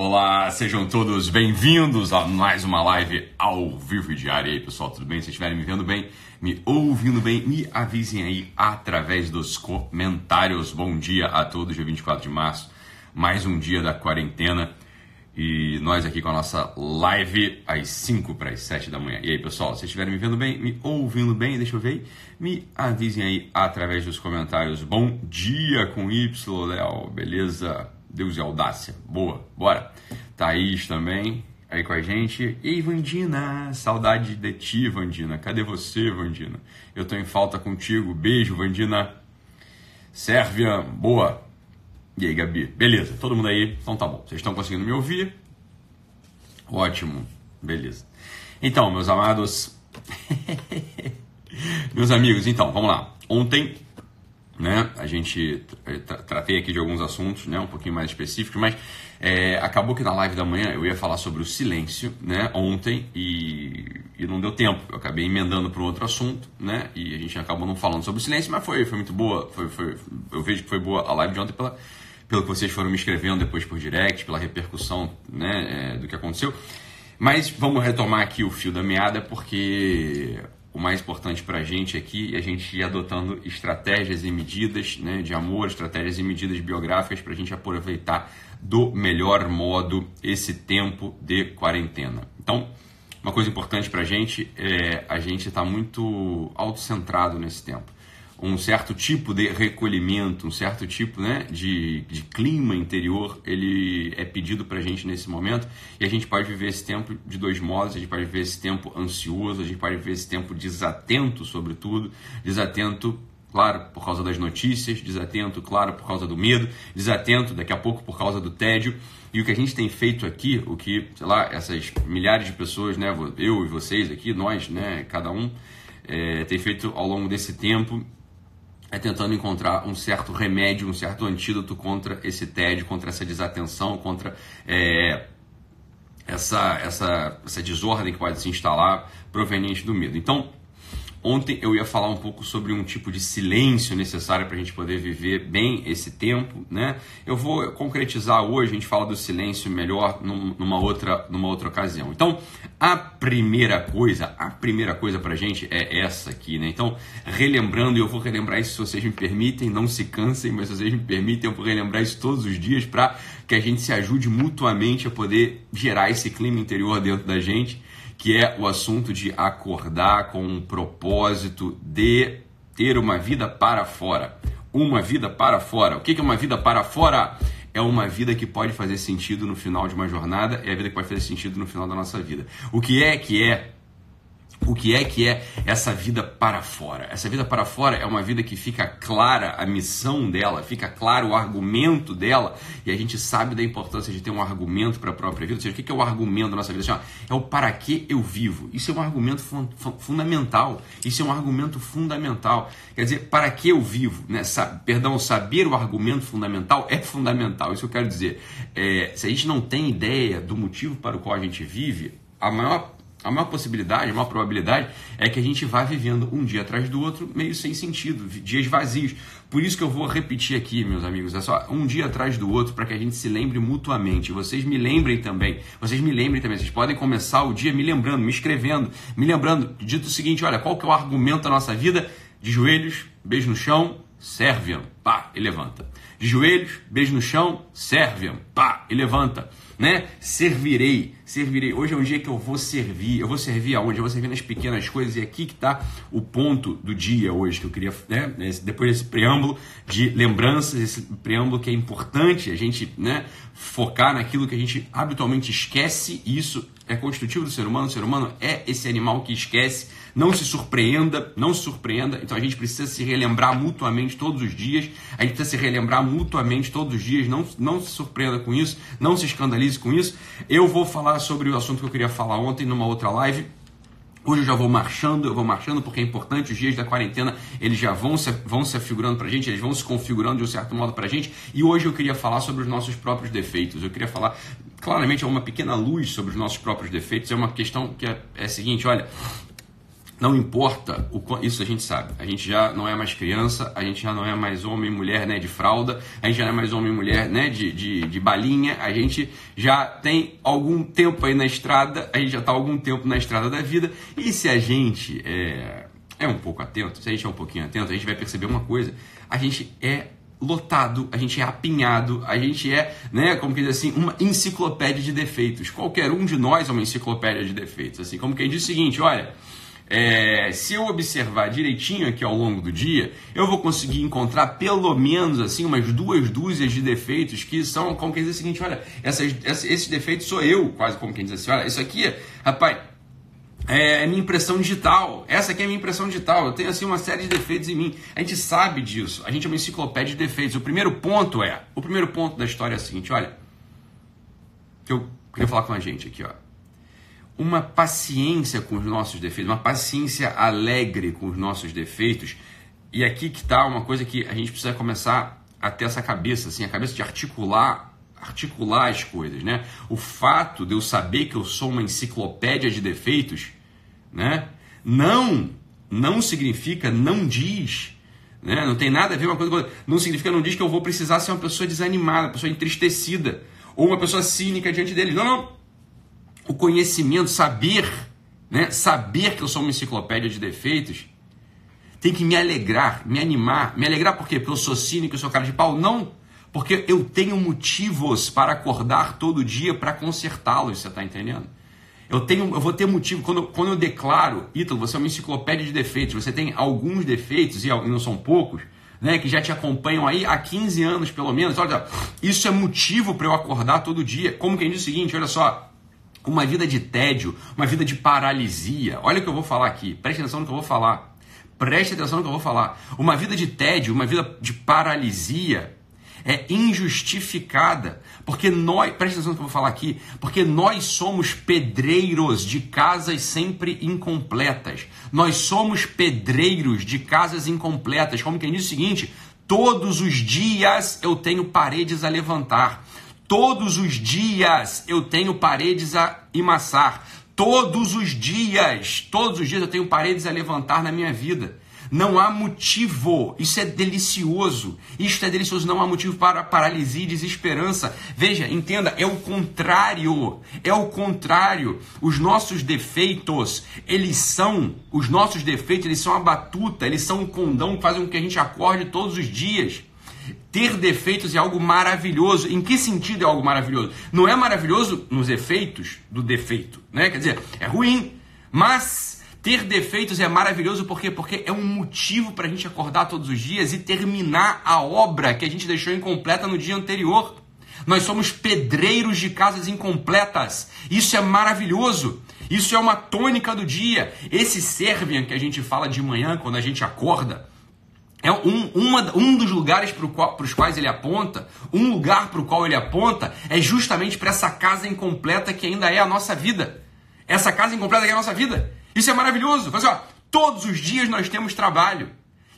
Olá, sejam todos bem-vindos a mais uma live ao vivo e diária. E aí, pessoal, tudo bem? Se estiverem me vendo bem, me ouvindo bem, me avisem aí através dos comentários. Bom dia a todos, dia 24 de março, mais um dia da quarentena. E nós aqui com a nossa live às 5 para as 7 da manhã. E aí, pessoal, se estiverem me vendo bem, me ouvindo bem, deixa eu ver, me avisem aí através dos comentários. Bom dia com Y, Léo, beleza? Deus e audácia. Boa, bora. Thaís também aí com a gente. Ei, Vandina, saudade de ti, Vandina. Cadê você, Vandina? Eu tô em falta contigo. Beijo, Vandina. Sérvia, boa. E aí, Gabi? Beleza, todo mundo aí? Então tá bom. Vocês estão conseguindo me ouvir? Ótimo, beleza. Então, meus amados. meus amigos, então, vamos lá. Ontem né? A gente tra tratei aqui de alguns assuntos, né? Um pouquinho mais específicos, mas é, acabou que na live da manhã eu ia falar sobre o silêncio, né? Ontem e, e não deu tempo. Eu acabei emendando para um outro assunto, né? E a gente acabou não falando sobre o silêncio, mas foi, foi muito boa. Foi, foi, eu vejo que foi boa a live de ontem pela, pelo que vocês foram me escrevendo depois por direct, pela repercussão, né? É, do que aconteceu. Mas vamos retomar aqui o fio da meada porque o mais importante para a gente aqui é a gente ir adotando estratégias e medidas né, de amor, estratégias e medidas biográficas para a gente aproveitar do melhor modo esse tempo de quarentena. Então, uma coisa importante para a gente é a gente estar tá muito autocentrado nesse tempo um certo tipo de recolhimento, um certo tipo né, de, de clima interior, ele é pedido para a gente nesse momento e a gente pode viver esse tempo de dois modos, a gente pode viver esse tempo ansioso, a gente pode viver esse tempo desatento sobretudo, desatento claro, por causa das notícias, desatento, claro, por causa do medo, desatento, daqui a pouco, por causa do tédio. E o que a gente tem feito aqui, o que, sei lá, essas milhares de pessoas, né, eu e vocês aqui, nós, né, cada um, é, tem feito ao longo desse tempo é tentando encontrar um certo remédio, um certo antídoto contra esse tédio, contra essa desatenção, contra é, essa, essa, essa desordem que pode se instalar proveniente do medo. Então, Ontem eu ia falar um pouco sobre um tipo de silêncio necessário para a gente poder viver bem esse tempo, né? Eu vou concretizar hoje, a gente fala do silêncio melhor numa outra, numa outra ocasião. Então, a primeira coisa, a primeira coisa para a gente é essa aqui, né? Então, relembrando, e eu vou relembrar isso se vocês me permitem, não se cansem, mas se vocês me permitem, eu vou relembrar isso todos os dias para que a gente se ajude mutuamente a poder gerar esse clima interior dentro da gente que é o assunto de acordar com um propósito de ter uma vida para fora. Uma vida para fora. O que é uma vida para fora? É uma vida que pode fazer sentido no final de uma jornada, é a vida que pode fazer sentido no final da nossa vida. O que é que é o que é que é essa vida para fora? Essa vida para fora é uma vida que fica clara a missão dela, fica claro o argumento dela, e a gente sabe da importância de ter um argumento para a própria vida. Ou seja, o que é o argumento da nossa vida? Assim, é o para que eu vivo. Isso é um argumento fun fundamental. Isso é um argumento fundamental. Quer dizer, para que eu vivo? Né? Sa perdão, saber o argumento fundamental é fundamental. Isso eu quero dizer. É, se a gente não tem ideia do motivo para o qual a gente vive, a maior a maior possibilidade, a maior probabilidade é que a gente vá vivendo um dia atrás do outro meio sem sentido, dias vazios. Por isso que eu vou repetir aqui, meus amigos, é só um dia atrás do outro para que a gente se lembre mutuamente. Vocês me lembrem também, vocês me lembrem também. Vocês podem começar o dia me lembrando, me escrevendo, me lembrando, dito o seguinte: olha, qual que é o argumento da nossa vida? De joelhos, beijo no chão, serve pá, e levanta. De joelhos, beijo no chão, serve pá, e levanta né? Servirei, servirei. Hoje é um dia que eu vou servir. Eu vou servir aonde? Eu vou servir nas pequenas coisas. E aqui que está o ponto do dia hoje que eu queria, né? Depois desse preâmbulo de lembranças, esse preâmbulo que é importante a gente, né? Focar naquilo que a gente habitualmente esquece. E isso é constitutivo do ser humano. O ser humano é esse animal que esquece não se surpreenda, não se surpreenda. Então a gente precisa se relembrar mutuamente todos os dias. A gente precisa se relembrar mutuamente todos os dias. Não, não se surpreenda com isso, não se escandalize com isso. Eu vou falar sobre o assunto que eu queria falar ontem numa outra live. Hoje eu já vou marchando, eu vou marchando porque é importante, os dias da quarentena eles já vão se, vão se afigurando para gente, eles vão se configurando de um certo modo para gente. E hoje eu queria falar sobre os nossos próprios defeitos. Eu queria falar claramente uma pequena luz sobre os nossos próprios defeitos. É uma questão que é, é a seguinte: olha, não importa, o, isso a gente sabe. A gente já não é mais criança, a gente já não é mais homem e mulher né, de fralda, a gente já não é mais homem e mulher né, de, de, de balinha, a gente já tem algum tempo aí na estrada, a gente já está algum tempo na estrada da vida, e se a gente é, é um pouco atento, se a gente é um pouquinho atento, a gente vai perceber uma coisa: a gente é lotado, a gente é apinhado, a gente é, né, como que diz assim, uma enciclopédia de defeitos. Qualquer um de nós é uma enciclopédia de defeitos. Assim, como quem diz o seguinte, olha, é, se eu observar direitinho aqui ao longo do dia, eu vou conseguir encontrar pelo menos assim umas duas dúzias de defeitos que são, como quem diz o seguinte, olha, essas, esses defeitos sou eu, quase como quem diz assim, olha, isso aqui, rapaz, é, minha impressão digital. Essa aqui é minha impressão digital. Eu tenho assim uma série de defeitos em mim. A gente sabe disso. A gente é uma enciclopédia de defeitos. O primeiro ponto é, o primeiro ponto da história é o seguinte, olha, que eu queria falar com a gente aqui, ó uma paciência com os nossos defeitos, uma paciência alegre com os nossos defeitos. E aqui que está uma coisa que a gente precisa começar a ter essa cabeça, assim, a cabeça de articular, articular as coisas, né? O fato de eu saber que eu sou uma enciclopédia de defeitos, né? Não, não significa, não diz, né? Não tem nada a ver uma coisa com outra. Não significa, não diz que eu vou precisar ser uma pessoa desanimada, uma pessoa entristecida ou uma pessoa cínica diante dele. Não, não o conhecimento, saber, né? saber que eu sou uma enciclopédia de defeitos, tem que me alegrar, me animar. Me alegrar por quê? Porque eu sou cínico, eu sou cara de pau? Não, porque eu tenho motivos para acordar todo dia para consertá-los, você está entendendo? Eu, tenho, eu vou ter motivo, quando, quando eu declaro, Ítalo, você é uma enciclopédia de defeitos, você tem alguns defeitos, e não são poucos, né, que já te acompanham aí há 15 anos pelo menos. Olha, isso é motivo para eu acordar todo dia. Como quem diz o seguinte, olha só, uma vida de tédio, uma vida de paralisia. Olha o que eu vou falar aqui, preste atenção no que eu vou falar. Preste atenção no que eu vou falar. Uma vida de tédio, uma vida de paralisia é injustificada, porque nós, preste atenção no que eu vou falar aqui, porque nós somos pedreiros de casas sempre incompletas. Nós somos pedreiros de casas incompletas. Como quem diz o seguinte: todos os dias eu tenho paredes a levantar. Todos os dias eu tenho paredes a emassar. Todos os dias, todos os dias eu tenho paredes a levantar na minha vida. Não há motivo. Isso é delicioso. Isto é delicioso. Não há motivo para paralisia e desesperança. Veja, entenda, é o contrário. É o contrário. Os nossos defeitos, eles são, os nossos defeitos, eles são a batuta, eles são o condão que fazem com que a gente acorde todos os dias. Ter defeitos é algo maravilhoso. Em que sentido é algo maravilhoso? Não é maravilhoso nos efeitos do defeito, né? Quer dizer, é ruim, mas ter defeitos é maravilhoso porque porque é um motivo para a gente acordar todos os dias e terminar a obra que a gente deixou incompleta no dia anterior. Nós somos pedreiros de casas incompletas. Isso é maravilhoso. Isso é uma tônica do dia. Esse Servian que a gente fala de manhã quando a gente acorda, é um, uma, um dos lugares para os quais ele aponta, um lugar para o qual ele aponta, é justamente para essa casa incompleta que ainda é a nossa vida. Essa casa incompleta que é a nossa vida. Isso é maravilhoso. Assim, ó, todos os dias nós temos trabalho.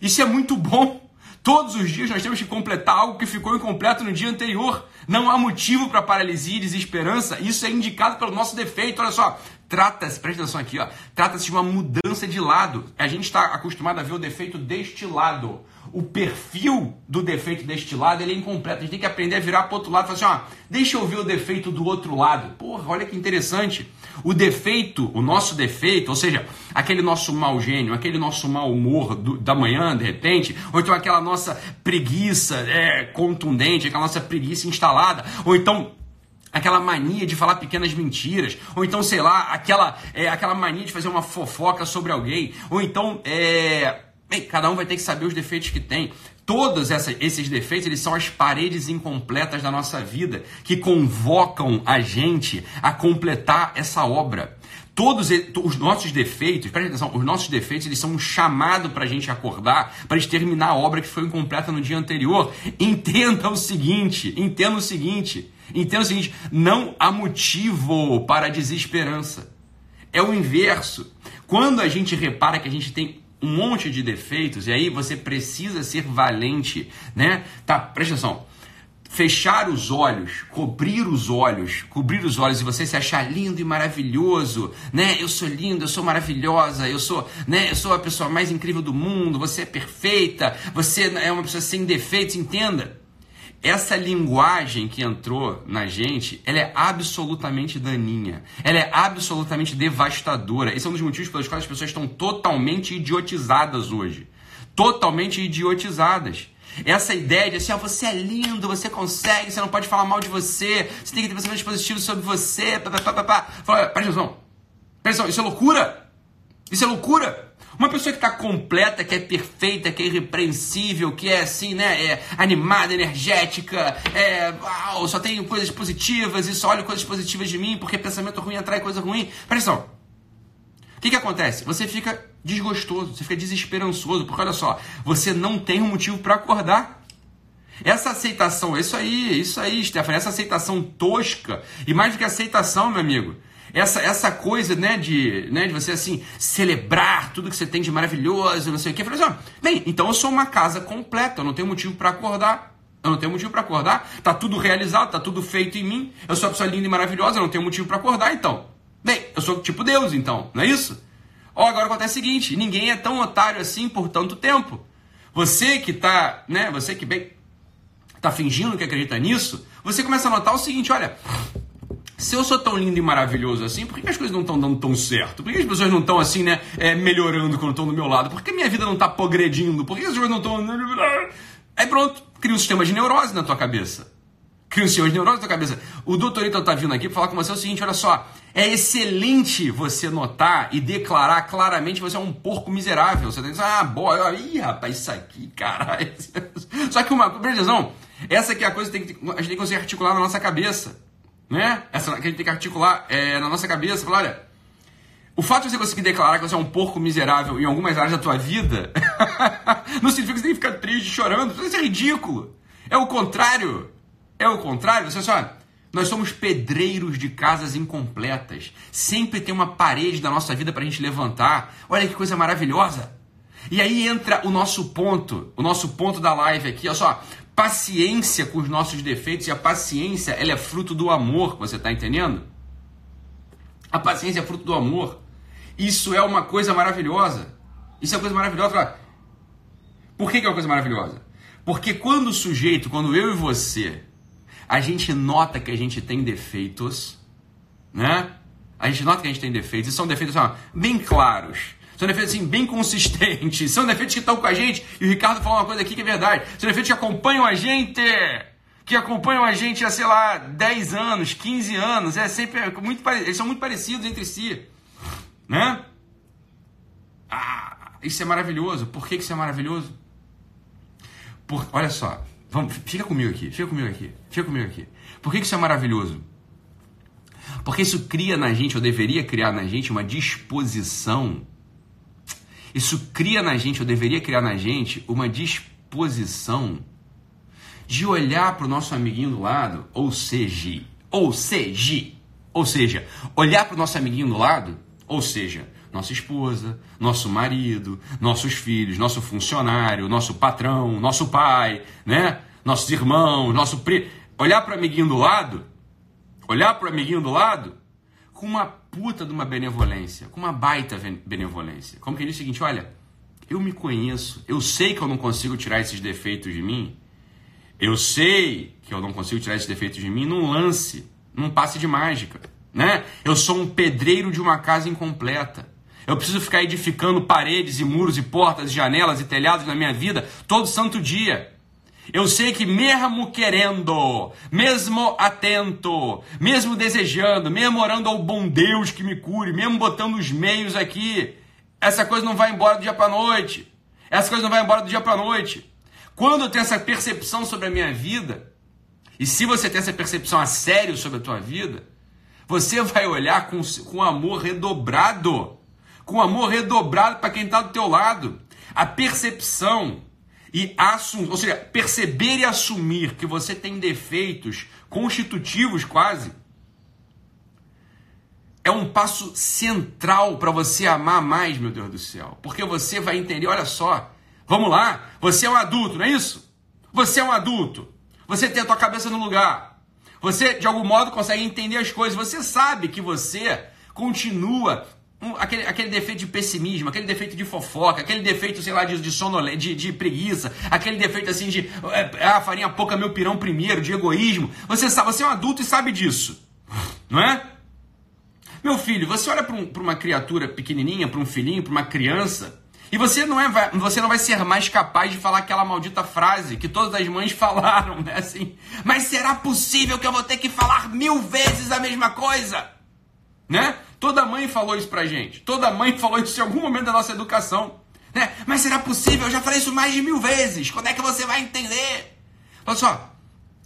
Isso é muito bom. Todos os dias nós temos que completar algo que ficou incompleto no dia anterior. Não há motivo para paralisia e desesperança. Isso é indicado pelo nosso defeito. Olha só, trata-se, presta atenção aqui, ó, trata-se de uma mudança de lado. A gente está acostumado a ver o defeito deste lado. O perfil do defeito deste lado ele é incompleto. A gente tem que aprender a virar para o outro lado e falar assim: ó, deixa eu ver o defeito do outro lado. Porra, olha que interessante. O defeito, o nosso defeito, ou seja, aquele nosso mau gênio, aquele nosso mau humor do, da manhã, de repente, ou então aquela nossa preguiça é, contundente, aquela nossa preguiça instalada, ou então aquela mania de falar pequenas mentiras, ou então, sei lá, aquela, é, aquela mania de fazer uma fofoca sobre alguém, ou então, é, bem, cada um vai ter que saber os defeitos que tem. Todos essa, esses defeitos, eles são as paredes incompletas da nossa vida, que convocam a gente a completar essa obra. Todos os nossos defeitos, presta atenção, os nossos defeitos, eles são um chamado para a gente acordar, para a gente terminar a obra que foi incompleta no dia anterior. Entenda o seguinte, entenda o seguinte, entenda o seguinte, não há motivo para a desesperança. É o inverso. Quando a gente repara que a gente tem um monte de defeitos, e aí você precisa ser valente, né? Tá, presta atenção. fechar os olhos, cobrir os olhos, cobrir os olhos e você se achar lindo e maravilhoso, né? Eu sou lindo, eu sou maravilhosa, eu sou, né? Eu sou a pessoa mais incrível do mundo, você é perfeita, você é uma pessoa sem defeitos, entenda. Essa linguagem que entrou na gente, ela é absolutamente daninha. Ela é absolutamente devastadora. Esse é um dos motivos pelos quais as pessoas estão totalmente idiotizadas hoje. Totalmente idiotizadas. Essa ideia de assim, ó, você é lindo, você consegue, você não pode falar mal de você, você tem que ter pensamentos positivos sobre você, pá, pá, pá, pá. Fala, presta atenção, presta atenção, isso é loucura, isso é loucura. Uma pessoa que está completa, que é perfeita, que é irrepreensível, que é assim, né, é animada, energética, é, uau, só tem coisas positivas e só olha coisas positivas de mim, porque pensamento ruim atrai coisa ruim. Presta atenção. O que, que acontece? Você fica desgostoso, você fica desesperançoso, porque olha só, você não tem um motivo para acordar. Essa aceitação, isso aí, isso aí, Stephanie, essa aceitação tosca, e mais do que aceitação, meu amigo, essa, essa coisa, né, de, né, de você, assim, celebrar tudo que você tem de maravilhoso, não sei o quê. Eu falei assim, bem, então eu sou uma casa completa, eu não tenho motivo para acordar. Eu não tenho motivo para acordar, tá tudo realizado, tá tudo feito em mim, eu sou uma pessoa linda e maravilhosa, eu não tenho motivo para acordar, então. Bem, eu sou tipo Deus, então, não é isso? Ó, agora acontece o seguinte: ninguém é tão otário assim por tanto tempo. Você que tá, né? Você que bem tá fingindo que acredita nisso, você começa a notar o seguinte: olha, se eu sou tão lindo e maravilhoso assim, por que as coisas não estão dando tão certo? Por que as pessoas não estão assim, né, é, melhorando quando estão do meu lado? Por que minha vida não está progredindo? Por que as coisas não estão. Aí pronto, cria um sistema de neurose na tua cabeça. Cria um sistema de neurose na tua cabeça. O doutorito está vindo aqui para falar com você o seguinte: olha só, é excelente você notar e declarar claramente que você é um porco miserável. Você tem que dizer, ah, boa, ih, rapaz, isso aqui, caralho. Só que uma, presta essa aqui é a coisa que, que a gente tem que conseguir articular na nossa cabeça. Né? Essa que a gente tem que articular é, na nossa cabeça. Falar, olha, o fato de você conseguir declarar que você é um porco miserável em algumas áreas da tua vida não significa que você tem que ficar triste, chorando. Isso é ridículo. É o contrário. É o contrário. Você só nós somos pedreiros de casas incompletas. Sempre tem uma parede da nossa vida para a gente levantar. Olha que coisa maravilhosa. E aí entra o nosso ponto, o nosso ponto da live aqui, olha só. Paciência com os nossos defeitos e a paciência, ela é fruto do amor, você está entendendo? A paciência é fruto do amor. Isso é uma coisa maravilhosa. Isso é uma coisa maravilhosa. Por que, que é uma coisa maravilhosa? Porque quando o sujeito, quando eu e você a gente nota que a gente tem defeitos, né? A gente nota que a gente tem defeitos, e são defeitos assim, bem claros. São defeitos assim, bem consistentes. São defeitos que estão com a gente. E o Ricardo falou uma coisa aqui que é verdade. São defeitos que acompanham a gente. Que acompanham a gente há, sei lá, 10 anos, 15 anos. É sempre muito Eles são muito parecidos entre si. Né? Ah, isso é maravilhoso. Por que isso é maravilhoso? Por, olha só, Vamos, fica comigo aqui, fica comigo aqui, fica comigo aqui. Por que isso é maravilhoso? Porque isso cria na gente, ou deveria criar na gente, uma disposição. Isso cria na gente, ou deveria criar na gente, uma disposição de olhar para o nosso amiguinho do lado, ou seja, ou seja, ou seja, olhar para o nosso amiguinho do lado, ou seja, nossa esposa, nosso marido, nossos filhos, nosso funcionário, nosso patrão, nosso pai, né? Nossos irmãos, nosso primo. Olhar para o amiguinho do lado, olhar para o amiguinho do lado com uma puta de uma benevolência, com uma baita benevolência. Como que ele diz o seguinte: olha, eu me conheço, eu sei que eu não consigo tirar esses defeitos de mim, eu sei que eu não consigo tirar esses defeitos de mim num lance, num passe de mágica, né? Eu sou um pedreiro de uma casa incompleta. Eu preciso ficar edificando paredes e muros e portas e janelas e telhados na minha vida todo santo dia. Eu sei que mesmo querendo, mesmo atento, mesmo desejando, mesmo orando ao bom Deus que me cure, mesmo botando os meios aqui, essa coisa não vai embora do dia para noite. Essa coisa não vai embora do dia para noite. Quando eu tenho essa percepção sobre a minha vida, e se você tem essa percepção a sério sobre a tua vida, você vai olhar com, com amor redobrado com amor redobrado para quem está do teu lado. A percepção e assumir, ou seja, perceber e assumir que você tem defeitos constitutivos quase, é um passo central para você amar mais, meu Deus do céu. Porque você vai entender, olha só, vamos lá, você é um adulto, não é isso? Você é um adulto. Você tem a tua cabeça no lugar. Você, de algum modo, consegue entender as coisas. Você sabe que você continua um, aquele, aquele defeito de pessimismo, aquele defeito de fofoca, aquele defeito, sei lá, de, de de, de, preguiça, aquele defeito assim de é, ah, farinha pouca meu pirão primeiro, de egoísmo. Você sabe, você é um adulto e sabe disso. Não é? Meu filho, você olha para um, uma criatura pequenininha, para um filhinho, para uma criança, e você não, é, você não vai ser mais capaz de falar aquela maldita frase que todas as mães falaram, né? Assim, mas será possível que eu vou ter que falar mil vezes a mesma coisa? Né? Toda mãe falou isso pra gente. Toda mãe falou isso em algum momento da nossa educação. Né? Mas será possível? Eu já falei isso mais de mil vezes. Quando é que você vai entender? Olha só.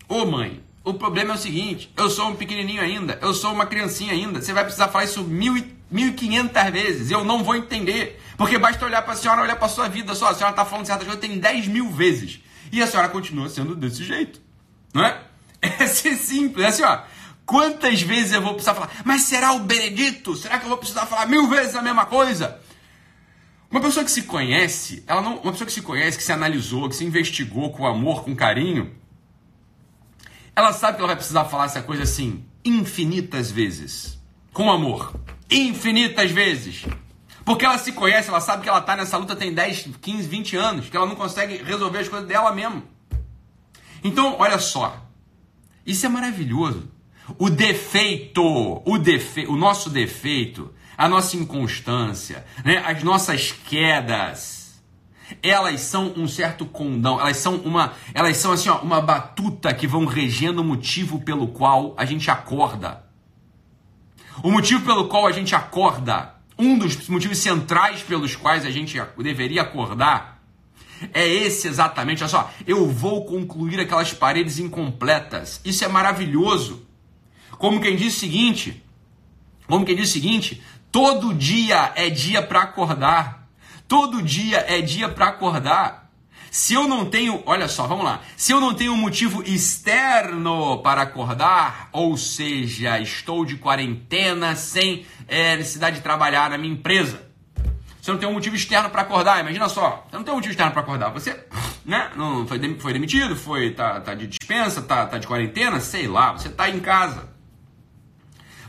Ô mãe, o problema é o seguinte: eu sou um pequenininho ainda, eu sou uma criancinha ainda. Você vai precisar falar isso mil e, mil e quinhentas vezes. Eu não vou entender. Porque basta olhar para a senhora, olhar para sua vida só. A senhora está falando certas coisas tem 10 mil vezes. E a senhora continua sendo desse jeito. Não é? É ser simples. É assim, ó. Quantas vezes eu vou precisar falar? Mas será o Benedito? Será que eu vou precisar falar mil vezes a mesma coisa? Uma pessoa que se conhece, ela não, uma pessoa que se conhece, que se analisou, que se investigou com amor, com carinho, ela sabe que ela vai precisar falar essa coisa assim infinitas vezes, com amor, infinitas vezes. Porque ela se conhece, ela sabe que ela está nessa luta tem 10, 15, 20 anos, que ela não consegue resolver as coisas dela mesmo. Então, olha só. Isso é maravilhoso. O defeito, o, defe, o nosso defeito, a nossa inconstância, né? as nossas quedas, elas são um certo condão, elas são uma, elas são assim, ó, uma batuta que vão regendo o motivo pelo qual a gente acorda. O motivo pelo qual a gente acorda um dos motivos centrais pelos quais a gente deveria acordar é esse exatamente. Olha só, eu vou concluir aquelas paredes incompletas. Isso é maravilhoso. Como quem diz o seguinte, como quem diz o seguinte, todo dia é dia para acordar. Todo dia é dia para acordar. Se eu não tenho, olha só, vamos lá. Se eu não tenho motivo externo para acordar, ou seja, estou de quarentena sem é, necessidade de trabalhar na minha empresa. Você não tem um motivo externo para acordar, imagina só. Você não tem um motivo externo para acordar. Você né, não foi, foi demitido, foi tá, tá de dispensa, tá, tá de quarentena, sei lá, você tá em casa.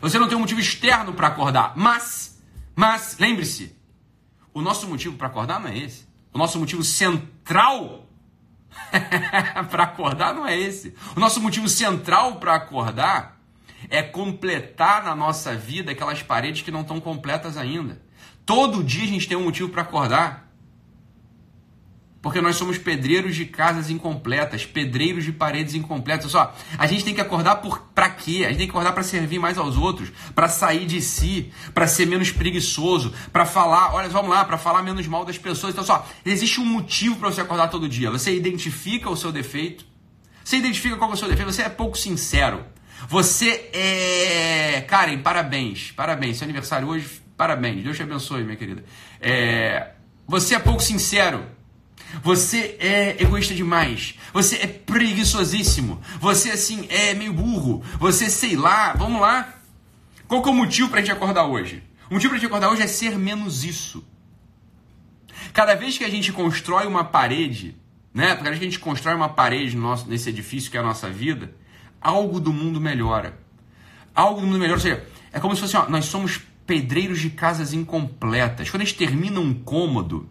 Você não tem um motivo externo para acordar. Mas, mas, lembre-se, o nosso motivo para acordar não é esse. O nosso motivo central para acordar não é esse. O nosso motivo central para acordar é completar na nossa vida aquelas paredes que não estão completas ainda. Todo dia a gente tem um motivo para acordar. Porque nós somos pedreiros de casas incompletas, pedreiros de paredes incompletas. Só, a gente tem que acordar para quê? A gente tem que acordar para servir mais aos outros, para sair de si, para ser menos preguiçoso, para falar, olha, vamos lá, para falar menos mal das pessoas. Então, só, existe um motivo para você acordar todo dia. Você identifica o seu defeito. Você identifica qual é o seu defeito, você é pouco sincero. Você é. Karen, parabéns. Parabéns. Seu aniversário hoje, parabéns. Deus te abençoe, minha querida. É... Você é pouco sincero. Você é egoísta demais. Você é preguiçosíssimo. Você, assim, é meio burro. Você, sei lá, vamos lá. Qual que é o motivo para a gente acordar hoje? O motivo para a gente acordar hoje é ser menos isso. Cada vez que a gente constrói uma parede, né? Cada vez que a gente constrói uma parede no nosso, nesse edifício que é a nossa vida, algo do mundo melhora. Algo do mundo melhora. Ou seja, é como se fosse, ó, nós somos pedreiros de casas incompletas. Quando a gente termina um cômodo,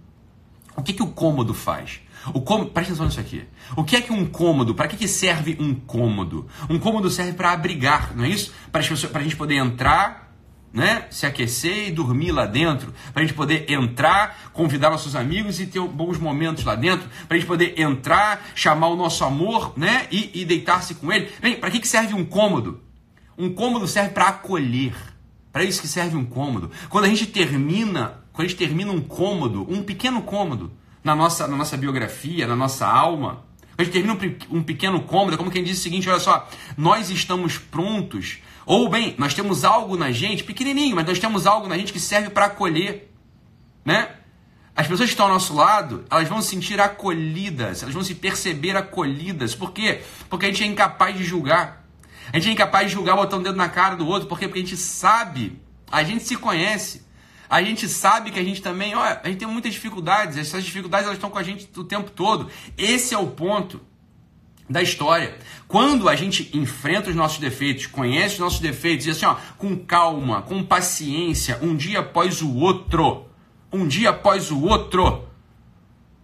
o que, que o cômodo faz? O cômodo, presta atenção nisso aqui. O que é que um cômodo, para que, que serve um cômodo? Um cômodo serve para abrigar, não é isso? Para a gente poder entrar, né, se aquecer e dormir lá dentro. Para a gente poder entrar, convidar nossos amigos e ter bons momentos lá dentro. Para a gente poder entrar, chamar o nosso amor né, e, e deitar-se com ele. Bem, para que, que serve um cômodo? Um cômodo serve para acolher. Para isso que serve um cômodo. Quando a gente termina quando a gente termina um cômodo, um pequeno cômodo na nossa, na nossa biografia, na nossa alma, quando a gente termina um, um pequeno cômodo, é como quem diz o seguinte: olha só, nós estamos prontos, ou bem, nós temos algo na gente, pequenininho, mas nós temos algo na gente que serve para acolher, né? As pessoas que estão ao nosso lado, elas vão se sentir acolhidas, elas vão se perceber acolhidas. Por quê? Porque a gente é incapaz de julgar. A gente é incapaz de julgar botando o dedo na cara do outro, porque, porque a gente sabe, a gente se conhece. A gente sabe que a gente também, ó, a gente tem muitas dificuldades, essas dificuldades elas estão com a gente o tempo todo. Esse é o ponto. da história. Quando a gente enfrenta os nossos defeitos, conhece os nossos defeitos, e assim, ó, com calma, com paciência, um dia após o outro, um dia após o outro,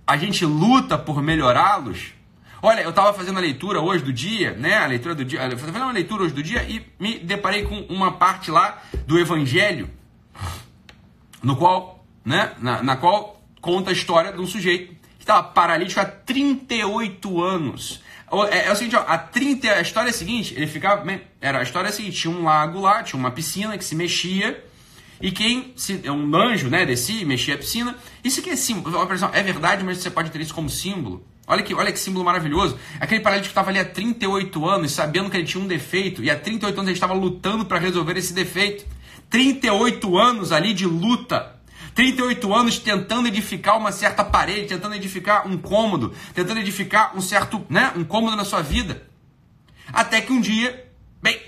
a gente luta por melhorá-los. Olha, eu estava fazendo a leitura hoje do dia, né? A leitura do dia, fazendo uma leitura hoje do dia e me deparei com uma parte lá do Evangelho, no qual, né? Na, na qual conta a história de um sujeito que estava paralítico há 38 anos. É, é, o seguinte, ó, a 30, a história é a seguinte, ele ficava, era a história é a seguinte, tinha um lago lá, tinha uma piscina que se mexia, e quem, se, um anjo, né, descia mexia a piscina, isso aqui é símbolo, é verdade, mas você pode ter isso como símbolo. Olha que, olha que símbolo maravilhoso. Aquele paralítico estava ali há 38 anos, sabendo que ele tinha um defeito, e há 38 anos ele estava lutando para resolver esse defeito. 38 anos ali de luta 38 anos tentando edificar uma certa parede, tentando edificar um cômodo, tentando edificar um certo, né, um cômodo na sua vida. Até que um dia, bem,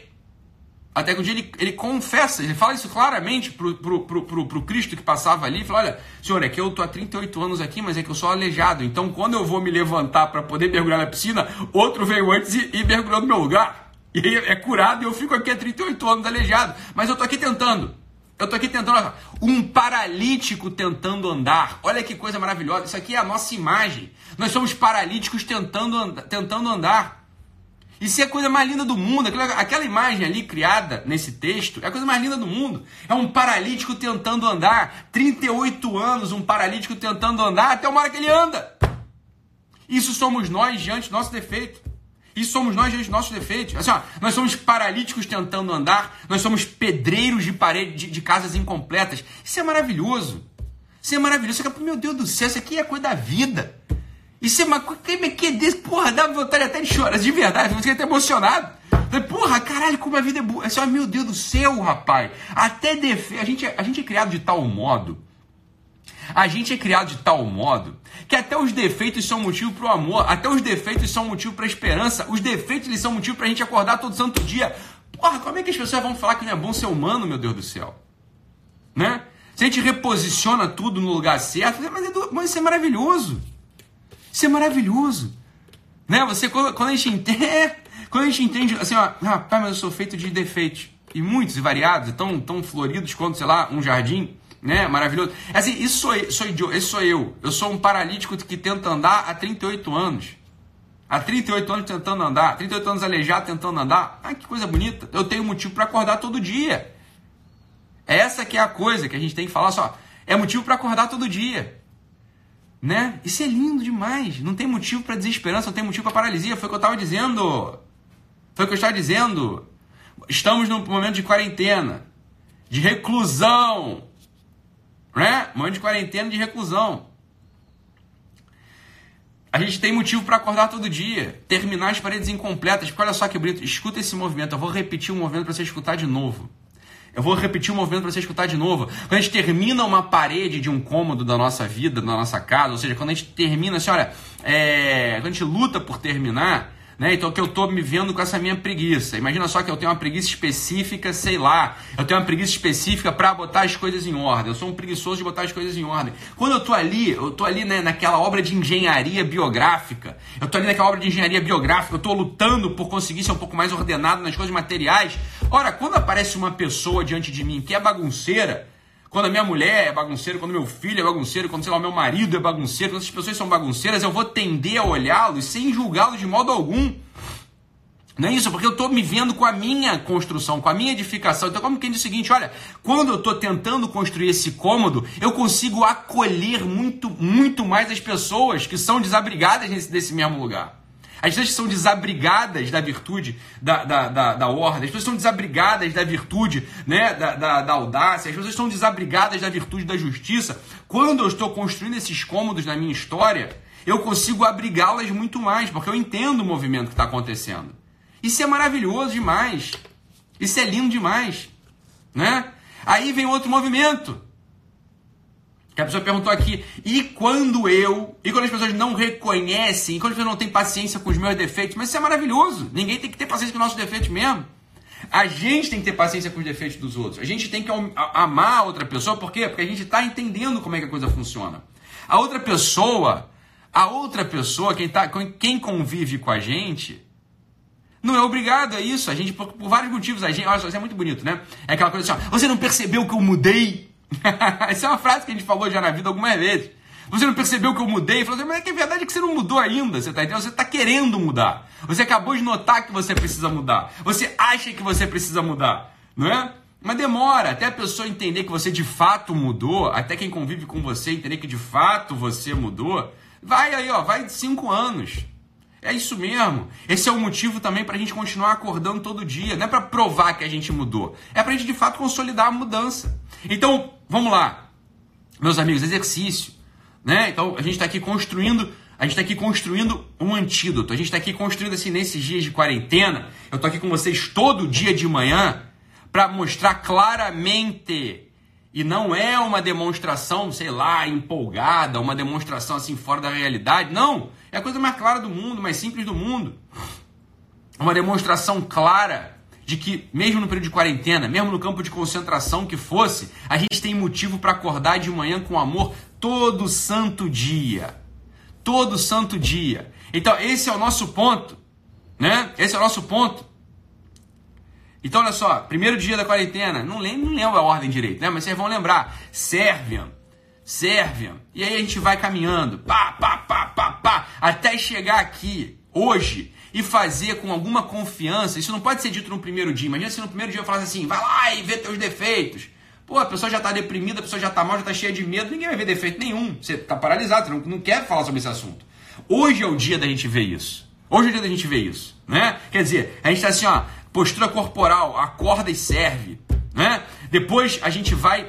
até que um dia ele, ele confessa, ele fala isso claramente pro, pro, pro, pro, pro Cristo que passava ali, fala, olha, senhor, é que eu tô há 38 anos aqui, mas é que eu sou aleijado, então quando eu vou me levantar para poder mergulhar na piscina, outro veio antes e, e mergulhou no meu lugar. E é curado e eu fico aqui há 38 anos aleijado, mas eu tô aqui tentando. Eu tô aqui tentando. Um paralítico tentando andar. Olha que coisa maravilhosa. Isso aqui é a nossa imagem. Nós somos paralíticos tentando, and tentando andar. Isso é a coisa mais linda do mundo. Aquela, aquela imagem ali criada nesse texto é a coisa mais linda do mundo. É um paralítico tentando andar. 38 anos, um paralítico tentando andar até uma hora que ele anda. Isso somos nós diante do nosso defeito. Isso somos nós dos nossos defeitos. Assim, ó, nós somos paralíticos tentando andar, nós somos pedreiros de parede de, de casas incompletas. Isso é maravilhoso. Isso é maravilhoso. Você meu Deus do céu, isso aqui é coisa da vida. Isso é uma coisa que é desse, porra, dá vontade até de chorar, de verdade, você até emocionado. Porra, caralho, como a vida é boa. Assim, ó, meu Deus do céu, rapaz. Até defe... a, gente, a gente é criado de tal modo a gente é criado de tal modo que até os defeitos são motivo para o amor, até os defeitos são motivo para a esperança, os defeitos eles são motivo para a gente acordar todo santo dia. Porra, como é que as pessoas vão falar que não é bom ser humano, meu Deus do céu? Né? Se a gente reposiciona tudo no lugar certo, mas, é mas isso é maravilhoso. Isso é maravilhoso. Né? Você, quando, quando a gente entende, é, quando a gente entende assim, ó, rapaz, mas eu sou feito de defeitos. E muitos, e variados, e tão, tão floridos quanto, sei lá, um jardim né? Maravilhoso. É assim, isso sou, sou, esse sou eu. Eu sou um paralítico que tenta andar há 38 anos. Há 38 anos tentando andar, 38 anos aleijado tentando andar. Ai, que coisa bonita. Eu tenho motivo para acordar todo dia. Essa que é a coisa que a gente tem que falar só. É motivo para acordar todo dia. Né? Isso é lindo demais. Não tem motivo para desesperança, não tem motivo para paralisia. Foi o que eu estava dizendo. Foi o que eu estava dizendo. Estamos num momento de quarentena, de reclusão, né? Momento de quarentena de reclusão. A gente tem motivo para acordar todo dia, terminar as paredes incompletas. Porque olha só que bonito, escuta esse movimento. Eu vou repetir o movimento para você escutar de novo. Eu vou repetir o movimento para você escutar de novo. Quando a gente termina uma parede de um cômodo da nossa vida, da nossa casa, ou seja, quando a gente termina, assim, olha, é, quando a gente luta por terminar, né? Então que eu estou me vendo com essa minha preguiça. Imagina só que eu tenho uma preguiça específica, sei lá. Eu tenho uma preguiça específica para botar as coisas em ordem. Eu sou um preguiçoso de botar as coisas em ordem. Quando eu estou ali, eu estou ali né, naquela obra de engenharia biográfica. Eu estou ali naquela obra de engenharia biográfica. Eu estou lutando por conseguir ser um pouco mais ordenado nas coisas materiais. Ora, quando aparece uma pessoa diante de mim que é bagunceira, quando a minha mulher é bagunceira, quando meu filho é bagunceiro, quando, sei lá, meu marido é bagunceiro, quando essas pessoas são bagunceiras, eu vou tender a olhá-los sem julgá-los de modo algum. Não é isso? Porque eu estou me vendo com a minha construção, com a minha edificação. Então, como quem diz o seguinte: olha, quando eu estou tentando construir esse cômodo, eu consigo acolher muito, muito mais as pessoas que são desabrigadas nesse, desse mesmo lugar. As pessoas são desabrigadas da virtude da, da, da, da ordem, as pessoas são desabrigadas da virtude né, da, da, da audácia, as pessoas estão desabrigadas da virtude da justiça. Quando eu estou construindo esses cômodos na minha história, eu consigo abrigá-las muito mais, porque eu entendo o movimento que está acontecendo. Isso é maravilhoso demais. Isso é lindo demais. Né? Aí vem outro movimento. Que a pessoa perguntou aqui, e quando eu, e quando as pessoas não reconhecem, e quando as pessoas não têm paciência com os meus defeitos, mas isso é maravilhoso. Ninguém tem que ter paciência com os nossos defeitos mesmo. A gente tem que ter paciência com os defeitos dos outros. A gente tem que amar a outra pessoa, por quê? Porque a gente está entendendo como é que a coisa funciona. A outra pessoa, A outra pessoa, quem, tá, quem convive com a gente, não é obrigado a isso. A gente, por, por vários motivos, a gente. Olha só, isso é muito bonito, né? É aquela coisa assim, ó, você não percebeu que eu mudei? Essa é uma frase que a gente falou já na vida algumas vezes. Você não percebeu que eu mudei? Falou assim, mas é que é verdade que você não mudou ainda. Você está entendendo? Você está querendo mudar. Você acabou de notar que você precisa mudar. Você acha que você precisa mudar, não é? Mas demora até a pessoa entender que você de fato mudou, até quem convive com você entender que de fato você mudou. Vai aí, ó, vai de cinco anos. É isso mesmo. Esse é o motivo também para a gente continuar acordando todo dia. Não é para provar que a gente mudou. É para a gente de fato consolidar a mudança. Então, vamos lá. Meus amigos, exercício. Né? Então, a gente está aqui construindo. A gente está aqui construindo um antídoto. A gente está aqui construindo assim nesses dias de quarentena. Eu estou aqui com vocês todo dia de manhã para mostrar claramente e não é uma demonstração, sei lá, empolgada, uma demonstração assim fora da realidade. Não, é a coisa mais clara do mundo, mais simples do mundo. Uma demonstração clara de que, mesmo no período de quarentena, mesmo no campo de concentração que fosse, a gente tem motivo para acordar de manhã com amor todo santo dia. Todo santo dia. Então, esse é o nosso ponto, né? Esse é o nosso ponto. Então, olha só, primeiro dia da quarentena, não lembro, não lembro a ordem direito, né? Mas vocês vão lembrar. Serviam, serviam. E aí a gente vai caminhando, pá, pá, pá, pá, pá, até chegar aqui, hoje, e fazer com alguma confiança. Isso não pode ser dito no primeiro dia. Imagina se no primeiro dia eu falasse assim, vai lá e vê teus defeitos. Pô, a pessoa já está deprimida, a pessoa já está mal, já está cheia de medo, ninguém vai ver defeito nenhum. Você está paralisado, você não, não quer falar sobre esse assunto. Hoje é o dia da gente ver isso. Hoje é o dia da gente ver isso, né? Quer dizer, a gente está assim, ó, postura corporal, acorda e serve, né? Depois a gente vai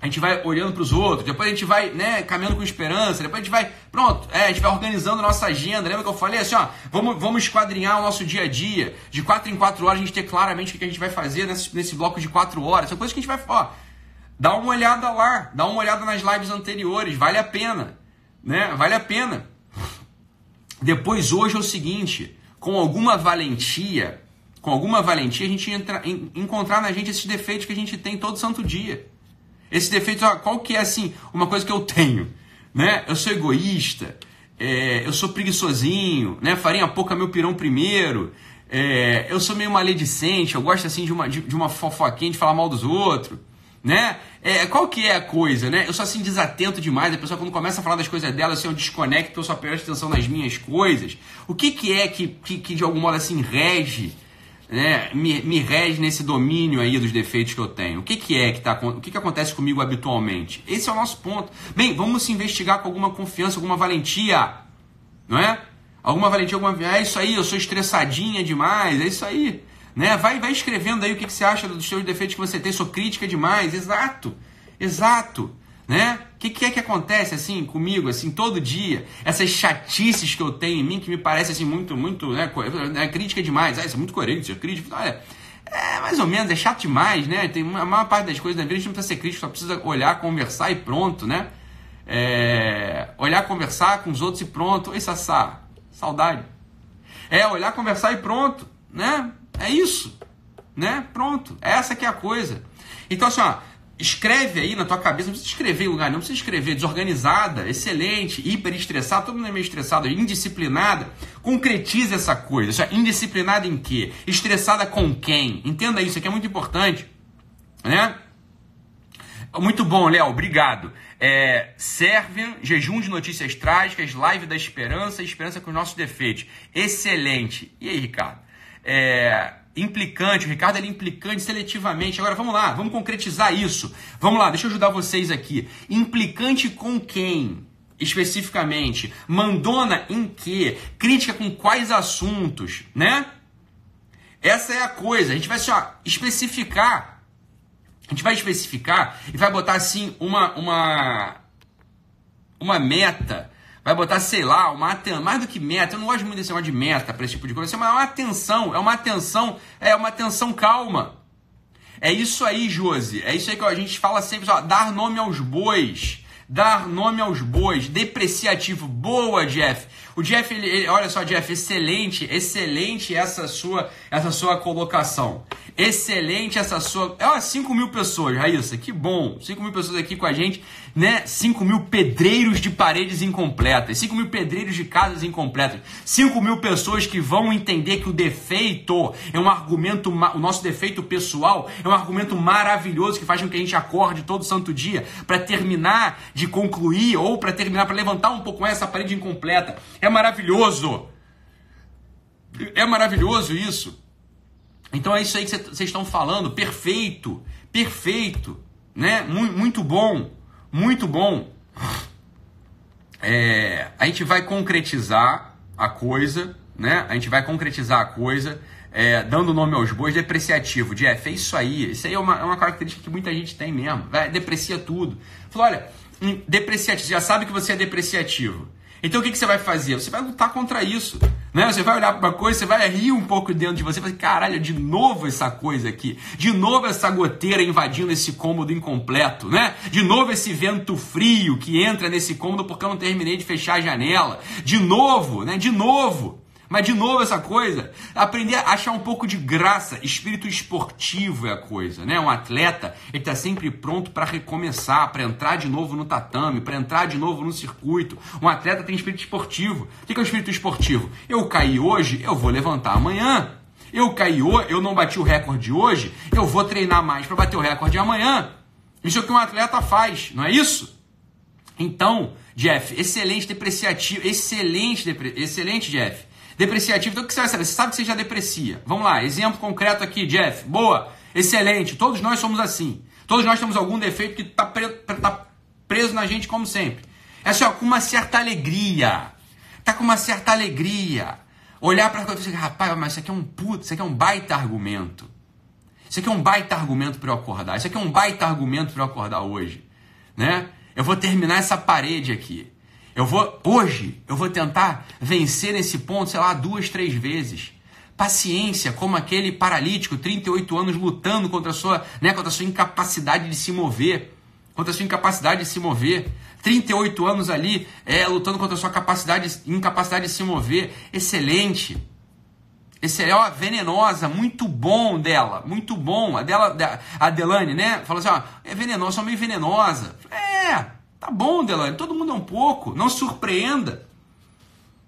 a gente vai olhando para os outros, depois a gente vai, né, caminhando com esperança, depois a gente vai, pronto, é, a gente vai organizando nossa agenda. Lembra que eu falei assim, ó, vamos, vamos esquadrinhar o nosso dia a dia. De quatro em quatro horas a gente ter claramente o que a gente vai fazer nesse, nesse bloco de quatro horas. São coisas que a gente vai, ó, dá uma olhada lá, dá uma olhada nas lives anteriores, vale a pena, né? Vale a pena. Depois hoje é o seguinte, com alguma valentia, com alguma valentia, a gente entra, em, encontrar na gente esses defeitos que a gente tem todo santo dia. Esses defeitos, ó, qual que é assim, uma coisa que eu tenho? Né? Eu sou egoísta, é, eu sou preguiçosinho, né? farinha pouca meu pirão primeiro, é, eu sou meio maledicente, eu gosto assim de uma, de, de uma fofoquinha de falar mal dos outros. Né? É, qual que é a coisa, né? Eu sou assim desatento demais, a pessoa quando começa a falar das coisas dela, assim, eu desconecto, eu só presto atenção nas minhas coisas. O que que é que, que, que de algum modo assim rege né, me, me rege nesse domínio aí dos defeitos que eu tenho. O que, que é que tá, o que, que acontece comigo habitualmente? Esse é o nosso ponto. Bem, vamos se investigar com alguma confiança, alguma valentia, não é? Alguma valentia, alguma é isso aí, eu sou estressadinha demais, é isso aí, né? Vai, vai escrevendo aí o que, que você acha dos seus defeitos que você tem. Sou crítica demais, exato, exato né? O que, que, é que acontece assim comigo, assim, todo dia? Essas chatices que eu tenho em mim, que me parece assim muito, muito, né? É crítica demais. Ah, isso é muito coerente, ser crítico. Olha, é mais ou menos, é chato demais, né? Tem a maior parte das coisas da vida a gente não precisa ser crítico, só precisa olhar, conversar e pronto, né? É, olhar, conversar com os outros e pronto. Oi, Sassá, saudade. É, olhar, conversar e pronto, né? É isso, né? Pronto. Essa que é a coisa. Então, assim, ó, Escreve aí na tua cabeça, não precisa escrever em lugar, não precisa escrever desorganizada, excelente, hiper estressada, todo mundo é meio estressado, indisciplinada. Concretize essa coisa. Isso é indisciplinada em quê? Estressada com quem? Entenda isso, aqui é muito importante. Né? Muito bom, Léo, obrigado. É, jejum de notícias trágicas, live da esperança, esperança com os nossos defeitos. Excelente. E aí, Ricardo? É, implicante, o Ricardo é implicante seletivamente. Agora vamos lá, vamos concretizar isso. Vamos lá, deixa eu ajudar vocês aqui. Implicante com quem? Especificamente, mandona em que? Crítica com quais assuntos, né? Essa é a coisa. A gente vai só especificar. A gente vai especificar e vai botar assim uma uma uma meta vai botar, sei lá, uma atenção, mais do que meta, eu não gosto muito desse negócio de meta para esse tipo de coisa, é uma atenção, é uma atenção, é uma atenção calma. É isso aí, Josi, é isso aí que a gente fala sempre, ó, dar nome aos bois, Dar nome aos bois, depreciativo. Boa, Jeff. O Jeff, ele, ele, olha só, Jeff, excelente, excelente essa sua, essa sua colocação. Excelente essa sua. Ó, 5 mil pessoas, Raíssa, que bom. 5 mil pessoas aqui com a gente, né? 5 mil pedreiros de paredes incompletas, 5 mil pedreiros de casas incompletas, 5 mil pessoas que vão entender que o defeito é um argumento, o nosso defeito pessoal é um argumento maravilhoso que faz com que a gente acorde todo santo dia para terminar de concluir ou para terminar, para levantar um pouco essa parede incompleta. É maravilhoso. É maravilhoso isso. Então é isso aí que vocês estão falando, perfeito, perfeito, né? Muito, bom, muito bom. É, a gente vai concretizar a coisa, né? A gente vai concretizar a coisa, é, dando nome aos bois, depreciativo. Jeff, é isso aí. Isso aí é uma, é uma característica que muita gente tem mesmo. Vai, deprecia tudo. Falou, olha, depreciativo, já sabe que você é depreciativo. Então o que, que você vai fazer? Você vai lutar contra isso. Né? Você vai olhar para uma coisa, você vai rir um pouco dentro de você e falar, caralho, de novo essa coisa aqui. De novo essa goteira invadindo esse cômodo incompleto, né? De novo esse vento frio que entra nesse cômodo porque eu não terminei de fechar a janela. De novo, né? De novo. Mas de novo essa coisa, aprender a achar um pouco de graça, espírito esportivo é a coisa, né? Um atleta, ele está sempre pronto para recomeçar, para entrar de novo no tatame, para entrar de novo no circuito. Um atleta tem espírito esportivo. O que é o espírito esportivo? Eu caí hoje, eu vou levantar amanhã. Eu caí hoje, eu não bati o recorde hoje, eu vou treinar mais para bater o recorde amanhã. Isso é o que um atleta faz, não é isso? Então, Jeff, excelente depreciativo, excelente, excelente, Jeff. Depreciativo, então o que você vai saber? Você sabe que você já deprecia. Vamos lá, exemplo concreto aqui, Jeff. Boa, excelente. Todos nós somos assim. Todos nós temos algum defeito que está pre tá preso na gente, como sempre. É assim, ó, com uma certa alegria. Tá com uma certa alegria. Olhar para coisa e rapaz, mas isso aqui é um puto, isso aqui é um baita argumento. Isso aqui é um baita argumento para eu acordar. Isso aqui é um baita argumento para eu acordar hoje. Né? Eu vou terminar essa parede aqui. Eu vou, hoje, eu vou tentar vencer nesse ponto, sei lá, duas, três vezes. Paciência, como aquele paralítico, 38 anos lutando contra a sua, né, contra a sua incapacidade de se mover. Contra a sua incapacidade de se mover. 38 anos ali é, lutando contra a sua capacidade, incapacidade de se mover. Excelente. Excelente, ó, venenosa, muito bom dela, muito bom. A dela, a Delane, né? Falou assim, ó, é venenosa, só meio venenosa. É, Tá bom, Delane, todo mundo é um pouco. Não surpreenda.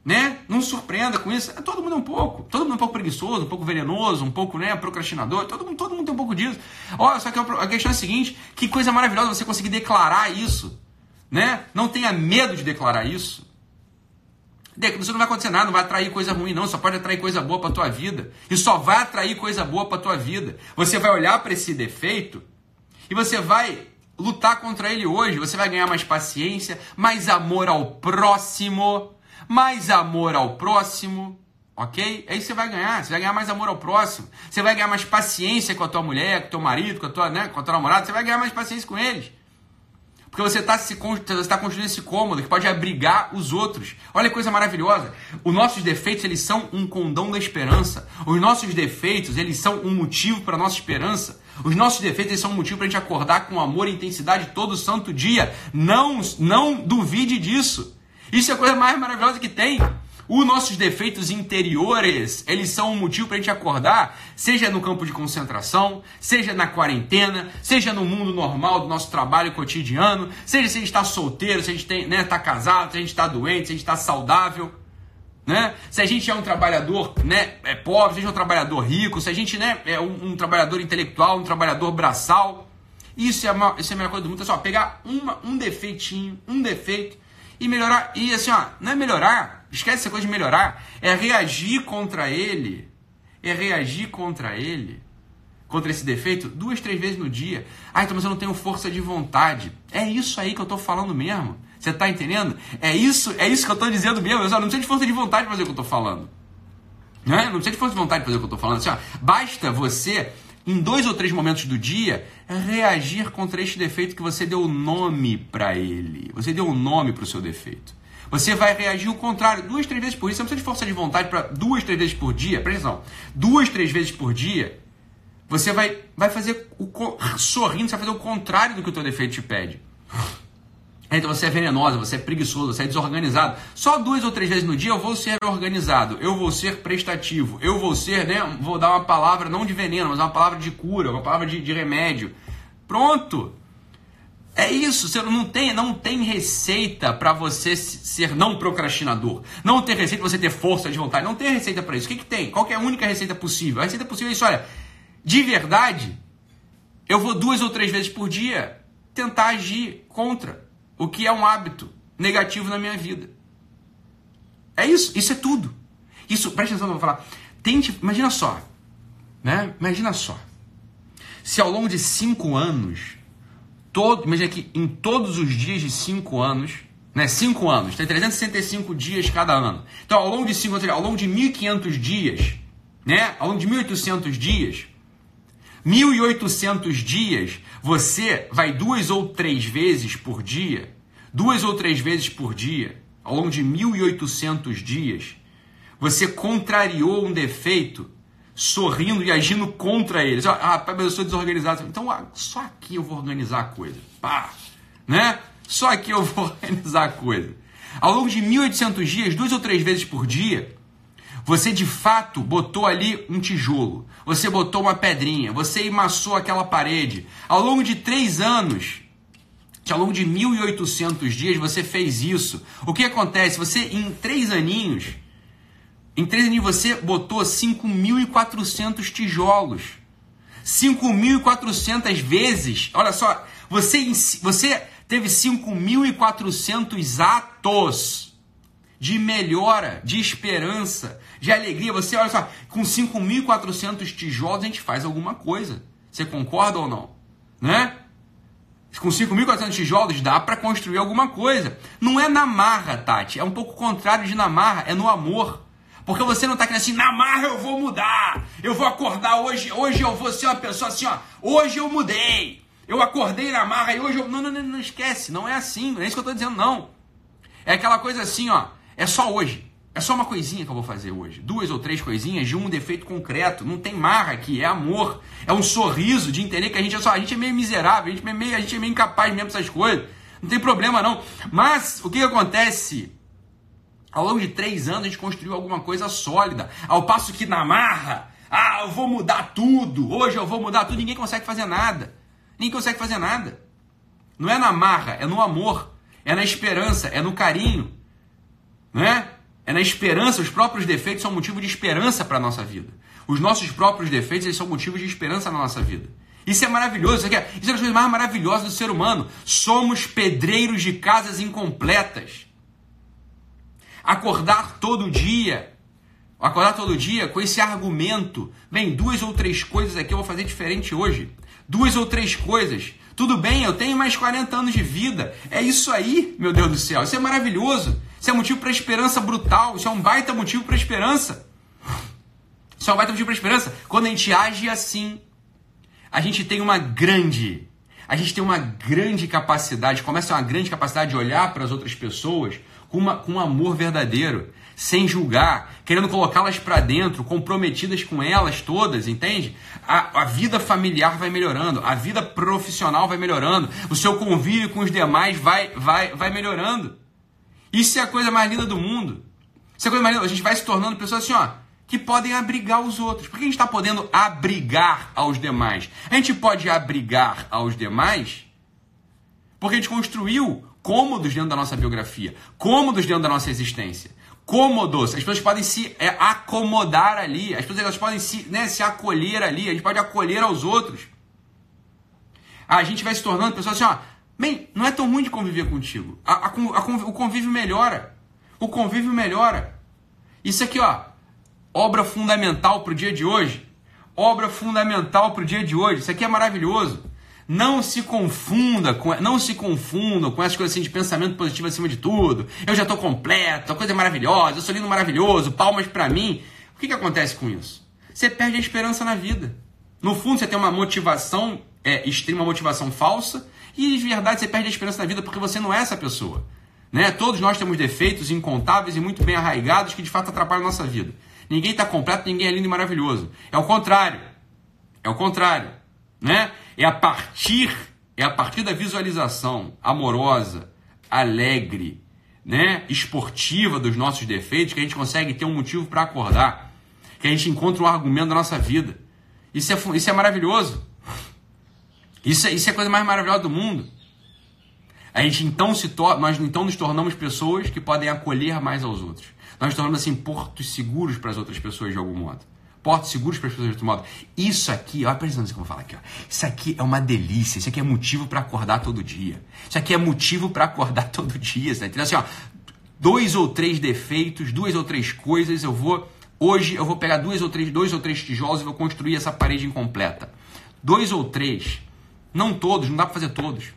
Né? Não surpreenda com isso. Todo mundo é um pouco. Todo mundo é um pouco preguiçoso, um pouco venenoso, um pouco né, procrastinador. Todo mundo, todo mundo tem um pouco disso. Olha, só que a questão é a seguinte: que coisa maravilhosa você conseguir declarar isso. Né? Não tenha medo de declarar isso. Isso não vai acontecer nada, não vai atrair coisa ruim, não. Só pode atrair coisa boa para tua vida. E só vai atrair coisa boa para tua vida. Você vai olhar para esse defeito e você vai lutar contra ele hoje, você vai ganhar mais paciência, mais amor ao próximo, mais amor ao próximo, ok? Aí você vai ganhar, você vai ganhar mais amor ao próximo, você vai ganhar mais paciência com a tua mulher, com o teu marido, com a tua, né, com a tua namorada, você vai ganhar mais paciência com eles. Porque você está se está construindo esse cômodo que pode abrigar os outros. Olha que coisa maravilhosa. Os nossos defeitos, eles são um condão da esperança. Os nossos defeitos, eles são um motivo para a nossa esperança. Os nossos defeitos são um motivo para a gente acordar com amor e intensidade todo santo dia. Não, não duvide disso. Isso é a coisa mais maravilhosa que tem. Os nossos defeitos interiores, eles são um motivo para a gente acordar, seja no campo de concentração, seja na quarentena, seja no mundo normal do nosso trabalho cotidiano, seja se a gente está solteiro, se a gente está né, tá casado, se a gente está doente, se a gente está saudável. Né? Se a gente é um trabalhador né, é pobre, se a gente é um trabalhador rico, se a gente né, é um, um trabalhador intelectual, um trabalhador braçal, isso é, uma, isso é a melhor coisa do mundo. É só pegar uma, um defeitinho, um defeito e melhorar. E assim, ó, não é melhorar, esquece essa coisa de melhorar, é reagir contra ele, é reagir contra ele, contra esse defeito, duas, três vezes no dia. Ah, então mas eu não tenho força de vontade. É isso aí que eu estou falando mesmo. Você está entendendo? É isso, é isso que eu estou dizendo mesmo. Eu só não precisa de força de vontade para fazer o que eu estou falando. Né? Não precisa de força de vontade para fazer o que eu estou falando. Assim, ó, basta você, em dois ou três momentos do dia, reagir contra este defeito que você deu nome para ele. Você deu nome para o seu defeito. Você vai reagir o contrário, duas, três vezes por dia. Você não precisa de força de vontade para duas, três vezes por dia. Presta atenção. Duas, três vezes por dia, você vai, vai fazer o sorrindo, você vai fazer o contrário do que o teu defeito te pede. Então você é venenosa, você é preguiçoso, você é desorganizado. Só duas ou três vezes no dia eu vou ser organizado, eu vou ser prestativo, eu vou ser, né? Vou dar uma palavra não de veneno, mas uma palavra de cura, uma palavra de, de remédio. Pronto. É isso, você não tem, não tem receita para você ser não procrastinador. Não tem receita para você ter força de vontade. Não tem receita para isso. O que, que tem? Qual que é a única receita possível? A receita possível é isso, olha. De verdade, eu vou duas ou três vezes por dia tentar agir contra o que é um hábito negativo na minha vida. É isso, isso é tudo. Isso, presta atenção eu vou falar. Tente, imagina só, né? Imagina só. Se ao longo de cinco anos, todo, imagina que em todos os dias de cinco anos, né? Cinco anos, tem 365 dias cada ano. Então, ao longo de cinco ao longo de 1.500 dias, né? Ao longo de 1.800 dias, 1.800 dias, você vai duas ou três vezes por dia, duas ou três vezes por dia, ao longo de 1.800 dias, você contrariou um defeito sorrindo e agindo contra eles. Ah, mas eu sou desorganizado. Então, ah, só aqui eu vou organizar a coisa. Pá, né? Só aqui eu vou organizar a coisa. Ao longo de 1.800 dias, duas ou três vezes por dia, você de fato botou ali um tijolo, você botou uma pedrinha, você emassou aquela parede. Ao longo de três anos, ao longo de 1.800 dias, você fez isso. O que acontece? Você, em três aninhos, em três aninhos, você botou 5.400 tijolos. 5.400 vezes. Olha só, você, você teve 5.400 atos de melhora, de esperança, de alegria. Você, olha só, com 5.400 tijolos a gente faz alguma coisa. Você concorda ou não? Né? Com 5.400 tijolos dá para construir alguma coisa. Não é na marra, Tati. É um pouco contrário de na marra, é no amor. Porque você não está querendo assim, na marra eu vou mudar. Eu vou acordar hoje, hoje eu vou ser uma pessoa assim, ó. Hoje eu mudei. Eu acordei na marra e hoje eu. Não, não, não, não esquece. Não é assim. Não é isso que eu estou dizendo, não. É aquela coisa assim, ó. É só hoje. É só uma coisinha que eu vou fazer hoje. Duas ou três coisinhas de um defeito concreto. Não tem marra aqui, é amor. É um sorriso de entender que a gente é só, a gente é meio miserável, a gente é meio, a gente é meio incapaz mesmo dessas coisas. Não tem problema não. Mas o que, que acontece? Ao longo de três anos a gente construiu alguma coisa sólida. Ao passo que na marra, ah, eu vou mudar tudo. Hoje eu vou mudar tudo. Ninguém consegue fazer nada. Ninguém consegue fazer nada. Não é na marra, é no amor, é na esperança, é no carinho né? É na esperança, os próprios defeitos são motivo de esperança para a nossa vida. Os nossos próprios defeitos eles são motivo de esperança na nossa vida. Isso é maravilhoso, isso, é, isso é uma mais maravilhosas do ser humano. Somos pedreiros de casas incompletas. Acordar todo dia, acordar todo dia com esse argumento, bem, duas ou três coisas aqui eu vou fazer diferente hoje. Duas ou três coisas. Tudo bem, eu tenho mais 40 anos de vida. É isso aí, meu Deus do céu. Isso é maravilhoso. Isso é motivo para esperança brutal. Isso é um baita motivo para esperança. Isso é um baita motivo para esperança. Quando a gente age assim, a gente tem uma grande, a gente tem uma grande capacidade, começa uma grande capacidade de olhar para as outras pessoas com, uma, com um amor verdadeiro, sem julgar, querendo colocá-las para dentro, comprometidas com elas todas, entende? A, a vida familiar vai melhorando, a vida profissional vai melhorando, o seu convívio com os demais vai, vai, vai melhorando. Isso é a coisa mais linda do mundo. Isso é a coisa mais linda. A gente vai se tornando pessoas assim, ó, que podem abrigar os outros. Por que a gente está podendo abrigar aos demais? A gente pode abrigar aos demais porque a gente construiu cômodos dentro da nossa biografia, cômodos dentro da nossa existência. Cômodos. As pessoas podem se é, acomodar ali, as pessoas elas podem se, né, se acolher ali, a gente pode acolher aos outros. A gente vai se tornando pessoas assim, ó, Bem, não é tão ruim de conviver contigo. A, a, a, o convívio melhora. O convívio melhora. Isso aqui, ó, obra fundamental para o dia de hoje. Obra fundamental para o dia de hoje. Isso aqui é maravilhoso. Não se confunda com, não se confundam com essas coisas assim de pensamento positivo acima de tudo. Eu já estou completo, a coisa é maravilhosa, eu sou lindo maravilhoso, palmas para mim. O que, que acontece com isso? Você perde a esperança na vida. No fundo, você tem uma motivação é, extrema, motivação falsa, e de verdade você perde a esperança na vida porque você não é essa pessoa. Né? Todos nós temos defeitos incontáveis e muito bem arraigados que de fato atrapalham a nossa vida. Ninguém está completo, ninguém é lindo e maravilhoso. É o contrário. É o contrário. Né? É a partir é a partir da visualização amorosa, alegre, né, esportiva dos nossos defeitos, que a gente consegue ter um motivo para acordar, que a gente encontra um argumento da nossa vida. Isso é, isso é maravilhoso. Isso é, isso é a coisa mais maravilhosa do mundo. A gente então se nós então nos tornamos pessoas que podem acolher mais aos outros. Nós nos tornamos assim portos seguros para as outras pessoas de algum modo. Portos seguros para as pessoas de outro modo. Isso aqui, olha presta atenção que eu vou falar aqui. Ó. Isso aqui é uma delícia. Isso aqui é motivo para acordar todo dia. Isso aqui é motivo para acordar todo dia. Tá entendendo? Assim, ó, dois ou três defeitos, duas ou três coisas, eu vou. Hoje eu vou pegar duas ou três, dois ou três tijolos e vou construir essa parede incompleta. Dois ou três. Não todos, não dá para fazer todos.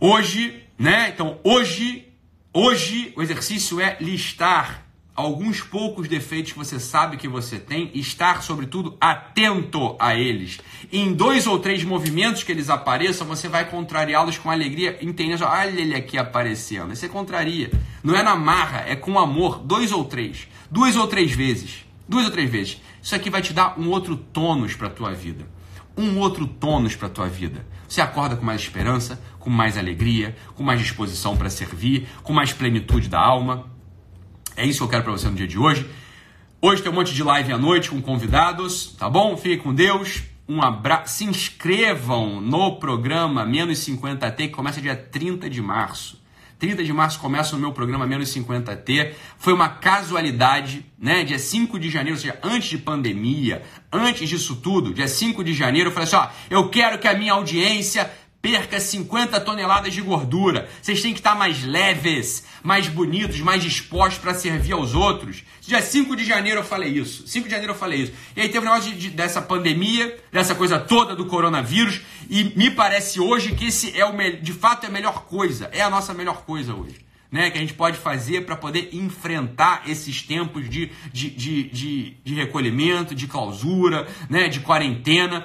Hoje, né? Então, hoje, hoje o exercício é listar alguns poucos defeitos que você sabe que você tem e estar, sobretudo, atento a eles. Em dois ou três movimentos que eles apareçam, você vai contrariá-los com alegria, entendendo, olha ele aqui aparecendo. Você contraria. Não é na marra, é com amor. Dois ou três. Duas ou três vezes. Duas ou três vezes. Isso aqui vai te dar um outro tônus para a tua vida. Um outro tônus para a tua vida. Você acorda com mais esperança, com mais alegria, com mais disposição para servir, com mais plenitude da alma. É isso que eu quero para você no dia de hoje. Hoje tem um monte de live à noite com convidados, tá bom? Fique com Deus. Um abraço. Se inscrevam no programa Menos 50T, que começa dia 30 de março. 30 de março começa o meu programa Menos 50T. Foi uma casualidade, né? Dia 5 de janeiro, ou seja, antes de pandemia, antes disso tudo, dia 5 de janeiro, eu falei assim: ó, eu quero que a minha audiência perca 50 toneladas de gordura. Vocês têm que estar mais leves, mais bonitos, mais dispostos para servir aos outros. Dia 5 de janeiro eu falei isso. 5 de janeiro eu falei isso. E aí teve um negócio de, de, dessa pandemia, dessa coisa toda do coronavírus. E me parece hoje que esse é o de fato é a melhor coisa. É a nossa melhor coisa hoje. Né, que a gente pode fazer para poder enfrentar esses tempos de, de, de, de, de recolhimento, de clausura, né, de quarentena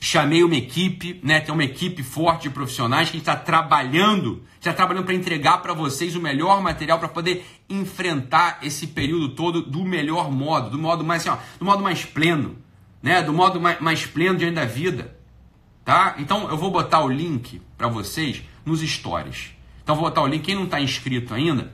chamei uma equipe, né? Tem uma equipe forte de profissionais que está trabalhando, está trabalhando para entregar para vocês o melhor material para poder enfrentar esse período todo do melhor modo, do modo mais, assim, ó, do modo mais pleno, né? Do modo mais, mais pleno diante da vida, tá? Então eu vou botar o link para vocês nos stories. Então vou botar o link quem não está inscrito ainda,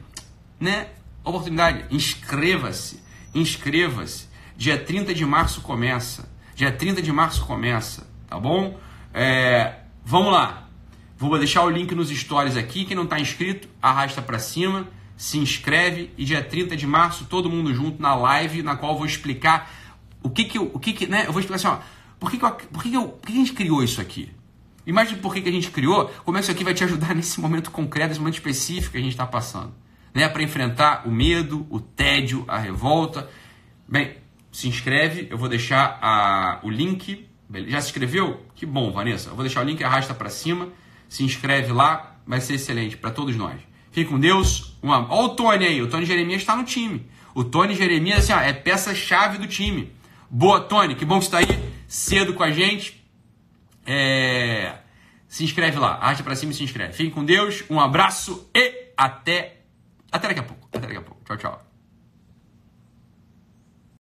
né? Oportunidade, inscreva-se, inscreva-se. Dia 30 de março começa. Dia 30 de março começa tá bom? É, vamos lá. Vou deixar o link nos stories aqui. Quem não está inscrito, arrasta para cima, se inscreve e dia 30 de março todo mundo junto na live na qual vou explicar o que que o que que, né? Eu vou explicar assim, ó, por que que, eu, por que, que, eu, por que a gente criou isso aqui? Imagine por que, que a gente criou, como é que isso aqui vai te ajudar nesse momento concreto, nesse momento específico que a gente está passando. Né? Para enfrentar o medo, o tédio, a revolta. Bem, se inscreve, eu vou deixar a, o link já se inscreveu? Que bom, Vanessa. Eu vou deixar o link, arrasta para cima. Se inscreve lá, vai ser excelente para todos nós. Fique com Deus. Uma... Olha o Tony aí. O Tony Jeremias está no time. O Tony Jeremias assim, ó, é peça-chave do time. Boa, Tony. Que bom que você está aí cedo com a gente. É... Se inscreve lá. Arrasta para cima e se inscreve. Fique com Deus. Um abraço e até, até daqui a pouco. Até daqui a pouco. Tchau, tchau.